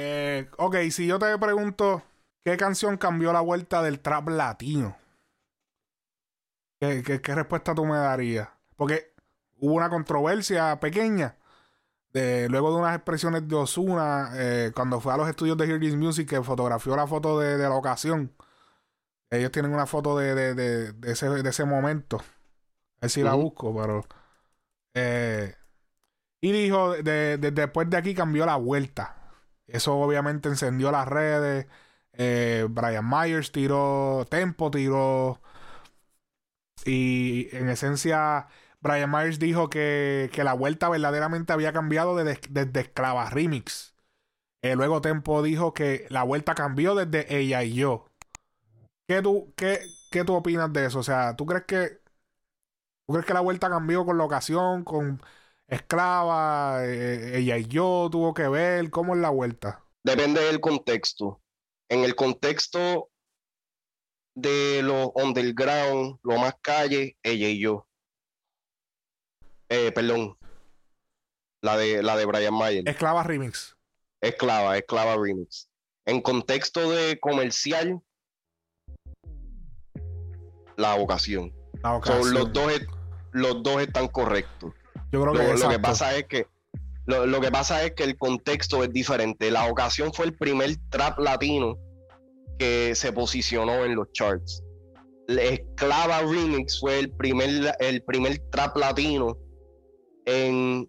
Eh, ok, si yo te pregunto, ¿qué canción cambió la vuelta del trap latino? ¿Qué, qué, qué respuesta tú me darías? Porque hubo una controversia pequeña de, luego de unas expresiones de Osuna eh, cuando fue a los estudios de Hear This Music que fotografió la foto de, de la ocasión. Ellos tienen una foto de, de, de, de ese, momento. A ver si la busco, pero. eh, y dijo: de, de- después de aquí cambió la vuelta. Eso obviamente encendió las redes. Eh, Brian Myers tiró, Tempo tiró. Y en esencia, Brian Myers dijo que, que la vuelta verdaderamente había cambiado desde, desde Esclava Remix. Eh, luego Tempo dijo que la vuelta cambió desde ella y yo. ¿Qué tú, qué, qué tú opinas de eso? O sea, ¿tú crees que ¿tú crees que la vuelta cambió con la ocasión, con Esclava, eh, ella y yo tuvo que ver? ¿Cómo es la vuelta? Depende del contexto. En el contexto de lo underground, lo más calle, ella y yo. Eh, perdón. La de, la de Brian Mayer. Esclava Remix. Esclava, Esclava Remix. En contexto de comercial, la ocasión. La So, los dos, los dos están correctos. Yo creo Lo, que, lo que exacto. pasa es que lo, lo que pasa es que el contexto es diferente. La ocasión fue el primer trap latino que se posicionó en los charts. La Esclava Remix fue el primer, el primer trap latino en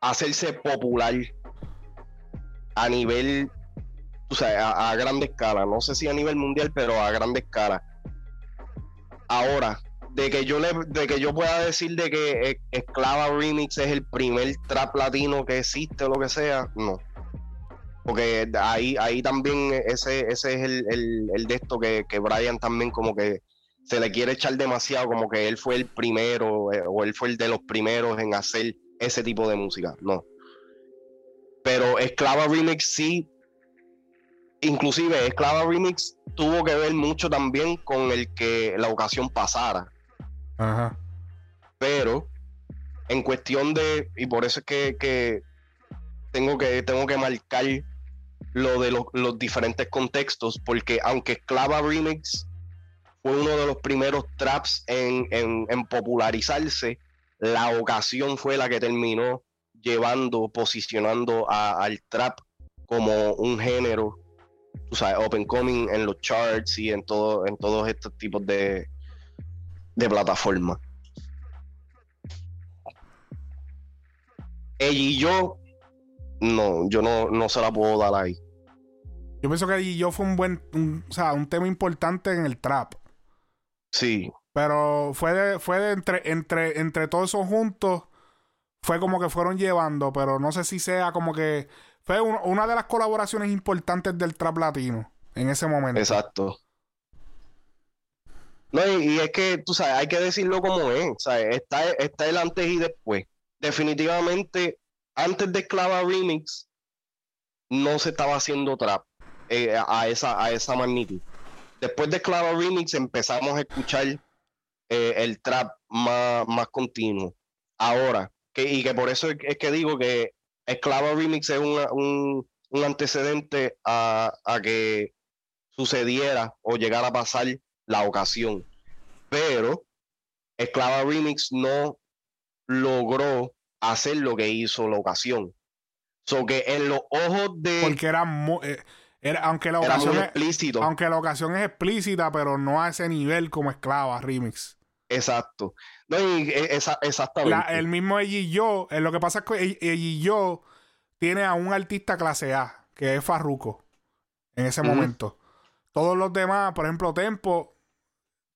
hacerse popular a nivel, o sea, a, a grande escala. No sé si a nivel mundial, pero a grande escala. Ahora, de que yo le, de que yo pueda decir de que eh, Esclava Remix es el primer trap latino que existe o lo que sea, no. Porque ahí, ahí también ese, ese es el, el, el de esto que, que Brian también como que se le quiere echar demasiado, como que él fue el primero eh, o él fue el de los primeros en hacer ese tipo de música. No. Pero Esclava Remix sí, inclusive Esclava Remix tuvo que ver mucho también con el que la ocasión pasara Ajá. pero en cuestión de, y por eso es que, que tengo que tengo que marcar lo de los, diferentes contextos, porque aunque Esclava Remix fue uno de los primeros traps en, en- popularizarse, la ocasión fue la que terminó llevando, posicionando al trap como un género, tú sabes, open coming en los charts y en todo, en todos estos tipos de, de plataformas. ella y yo, no, yo no, no se la puedo dar ahí. Yo pienso que yo fue un buen, un- o sea, un tema importante en el trap. Sí, Pero fue de, fue de entre, entre, entre todos esos juntos, fue como que fueron llevando, pero no sé si sea como que fue un- una de las colaboraciones importantes del trap latino en ese momento. exacto. No, y, es que, tú sabes, hay que decirlo como es, ¿sabes? Está, está el antes y después. Definitivamente, antes de Esclava Remix, no se estaba haciendo trap eh, a, esa, a esa magnitud. Después de Esclava Remix empezamos a escuchar eh, el trap más, más continuo. Ahora, que, y que por eso es, que digo que Esclava Remix es un, un antecedente a, a que sucediera o llegara a pasar la ocasión. Pero Esclava Remix no logró hacer lo que hizo la ocasión. So que en los ojos de Porque era, mu- eh, era aunque la era ocasión muy es, explícito. aunque la ocasión es explícita, pero no a ese nivel como esclava remix. Exacto. No, y, e- esa- exactamente. La- el mismo ella y yo, eh, lo que pasa es que ella y yo tiene a un artista clase A, que es Farruko, en ese momento. Todos los demás, por ejemplo, Tempo,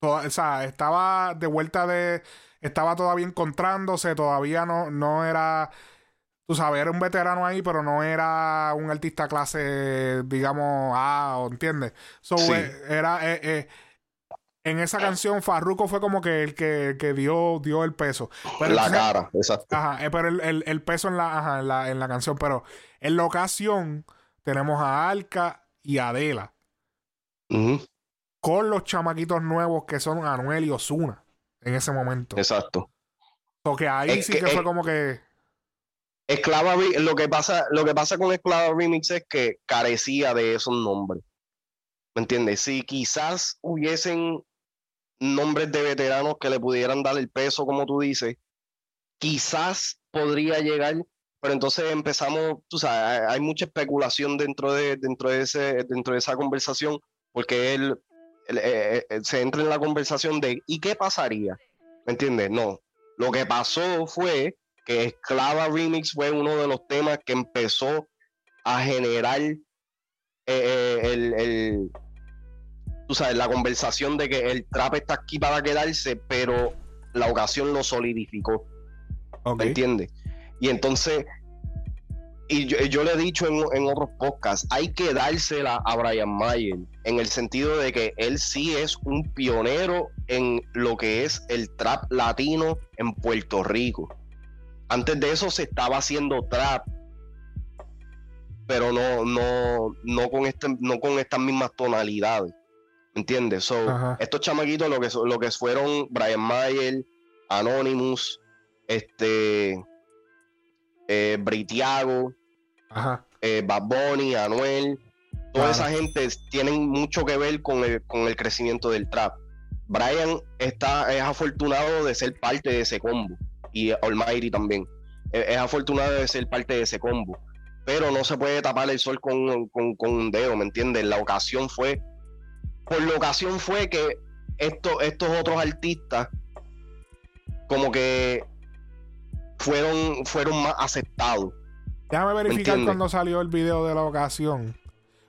toda- o sea, estaba de vuelta de. Estaba todavía encontrándose, todavía no, no era. Tú sabes, era un veterano ahí, pero no era un artista clase, digamos, A, ¿o ¿entiendes? So, Sí. eh, era. eh, eh, en esa canción, Farruko fue como que el que, el que dio, dio el peso. Pero la entonces- cara, exacto. Ajá, eh, pero el, el- el peso en la, ajá, en la, en la canción. Pero en la ocasión tenemos a Alca y a Adela Ujú, con los chamaquitos nuevos que son Anuel y Osuna en ese momento. Exacto. So que ahí Es sí que- que fue es- como que. Esclava lo que pasa, lo que pasa con Esclava Remix es que carecía de esos nombres. ¿Me entiendes? Si quizás hubiesen nombres de veteranos que le pudieran dar el peso, como tú dices, quizás podría llegar, pero entonces empezamos, tú sabes, hay mucha especulación dentro de, dentro de, ese, dentro de esa conversación, porque él, eh, eh, se entra en la conversación de ¿y qué pasaría? ¿Me entiendes? No. Lo que pasó fue que Esclava Remix fue uno de los temas que empezó a generar eh, el, tú sabes, la conversación de que el trap está aquí para quedarse, pero la ocasión lo solidificó. ¿Me entiendes? Y entonces, y yo, le he dicho en, otros podcasts, hay que dársela a Brian Mayer en el sentido de que él sí es un pionero en lo que es el trap latino en Puerto Rico. Antes de eso se estaba haciendo trap, pero no, no, no, con, este, no con estas mismas tonalidades. ¿Entiendes? So, estos chamaquitos lo que, lo que fueron Brian Mayer, Anonymous, este eh, Britiago, eh, Bad Bunny, Anuel, toda esa gente tienen mucho que ver con el, con el crecimiento del trap. Brian está, es afortunado de ser parte de ese combo y Almighty también. Es, afortunado de ser parte de ese combo. Pero no se puede tapar el sol con, con, con un dedo, ¿me entiendes? La ocasión fue. Por la ocasión fue que estos, estos otros artistas, como que fueron, fueron más aceptados. Déjame verificar cuando salió el video de la ocasión.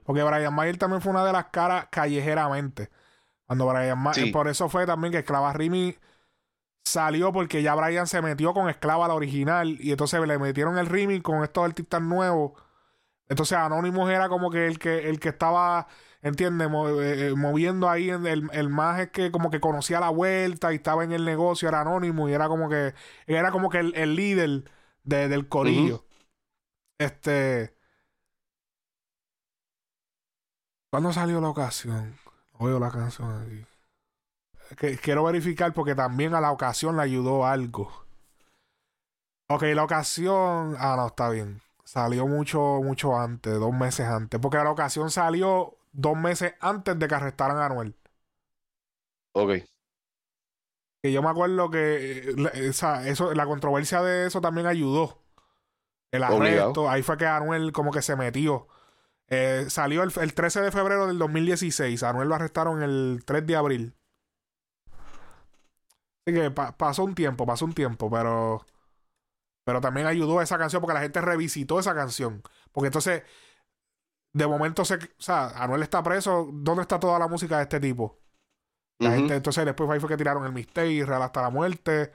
Porque Brian Mayer también fue una de las caras callejeramente. Cuando Brian Mayer. Por eso fue también que Esclava Rimi salió porque ya Brian se metió con Esclava la original. Y entonces le metieron el Rimi con estos artistas nuevos. Entonces Anonymous era como que el que, el que estaba ¿entiendes? Eh, eh, moviendo ahí en el, el más es que como que conocía la vuelta y estaba en el negocio, era anónimo y era como que era como que el, líder del corillo. Este ¿Cuándo salió la ocasión? Oigo la canción aquí. Que, quiero verificar porque también a la ocasión le ayudó algo. Ok, la ocasión. Ah, no, está bien. Salió mucho, mucho antes, dos meses antes. Porque la ocasión salió dos meses antes de que arrestaran a Anuel. Ok. Que yo me acuerdo que esa, eso, la controversia de eso también ayudó. El arresto, ahí fue que Anuel como que se metió. Eh, salió el, 13 de febrero del 2016. Anuel lo arrestaron el 3 de abril. Así que pasó un tiempo, pasó un tiempo, pero. Pero también ayudó esa canción porque la gente revisitó esa canción. Porque entonces de momento se, o sea, Anuel está preso, ¿dónde está toda la música de este tipo? La gente, entonces después ahí fue que tiraron el mixtape, Real hasta la muerte,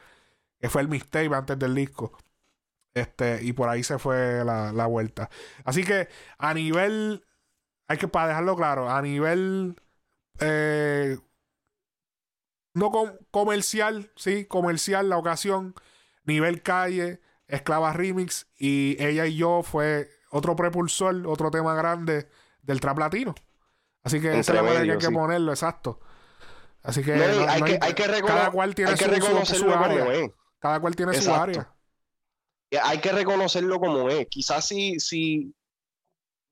que fue el mixtape antes del disco. Este, y por ahí se fue la, vuelta. Así que a nivel, hay que para dejarlo claro, a nivel eh, no comercial, sí, comercial la ocasión, nivel calle, Esclava Remix y ella y yo fue otro prepulsor, otro tema grande del trap latino. Así que esa es la que hay que ponerlo, exacto. Así que, hay, que, hay, que cada cual tiene su, área. Cada cual tiene su área. Hay que reconocerlo como es. Quizás si, si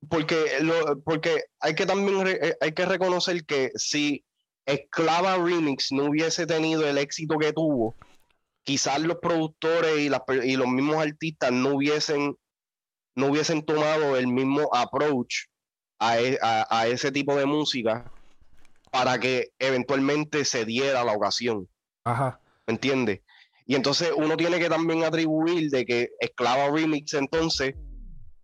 porque, lo, porque hay que también eh, hay que reconocer que si Esclava Remix no hubiese tenido el éxito que tuvo, quizás los productores y, y los mismos artistas no hubiesen no hubiesen tomado el mismo approach e, a, ese tipo de música para que eventualmente se diera la ocasión. Ajá. ¿Me entiendes? Y entonces uno tiene que también atribuir de que Esclava Remix entonces,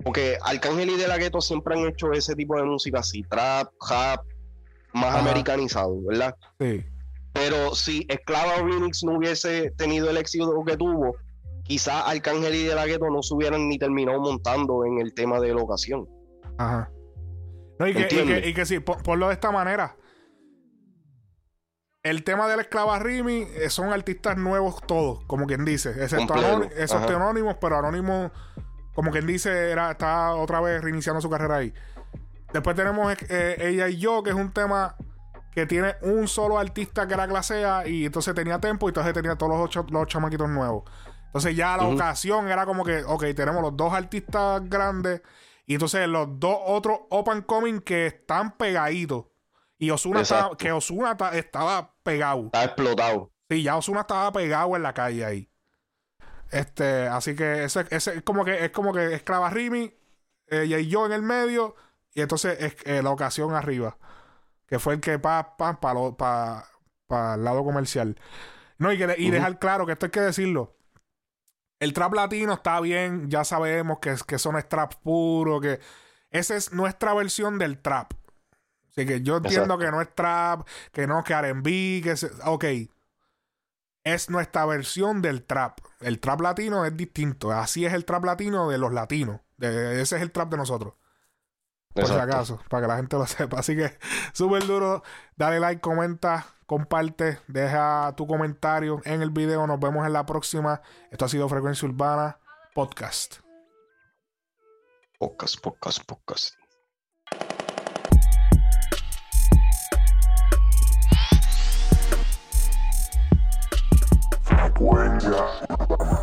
porque Arcángel y De La Ghetto siempre han hecho ese tipo de música así, trap, rap, más americanizado, ¿verdad? Sí. Pero si Esclava Remix no hubiese tenido el éxito que tuvo, quizás Arcángel y De La Ghetto no se hubieran ni terminado montando en el tema de la ocasión. Ajá. No, y, que, y, que, sí, por, lo de esta manera. El tema de la esclava Rimi eh, son artistas nuevos todos, como quien dice. Excepto esos anónimos, pero Anónimos, como quien dice, era, está otra vez reiniciando su carrera ahí. Después tenemos eh, Ella y Yo, que es un tema que tiene un solo artista que era clase A y entonces tenía tempo y entonces tenía todos los ocho, los chamaquitos nuevos. Entonces ya la ocasión era como que, ok, tenemos los dos artistas grandes y entonces los dos otros open coming que están pegaditos. Y Osuna estaba, que Osuna estaba pegado. Está explotado. Sí, ya Osuna estaba pegado en la calle ahí. Este, así que ese, ese es como que es como que esclava Rimi, ella y yo en el medio, y entonces es, eh, la ocasión arriba. Que fue el que pa, pa, pa, pa, el lado comercial. No, y, y dejar claro que esto hay que decirlo. El trap latino está bien, ya sabemos que, que eso no es trap puro, que esa es nuestra versión del trap. Así que yo entiendo que no es trap, que no, que RB, que ok. Es nuestra versión del trap. El trap latino es distinto. Así es el trap latino de los latinos. ese es el trap de nosotros. Por si acaso, para que la gente lo sepa. Así que, súper duro. Dale like, comenta, comparte, deja tu comentario en el video. Nos vemos en la próxima. Esto ha sido Frecuencia Urbana Podcast. Podcast, podcast, podcast. huella.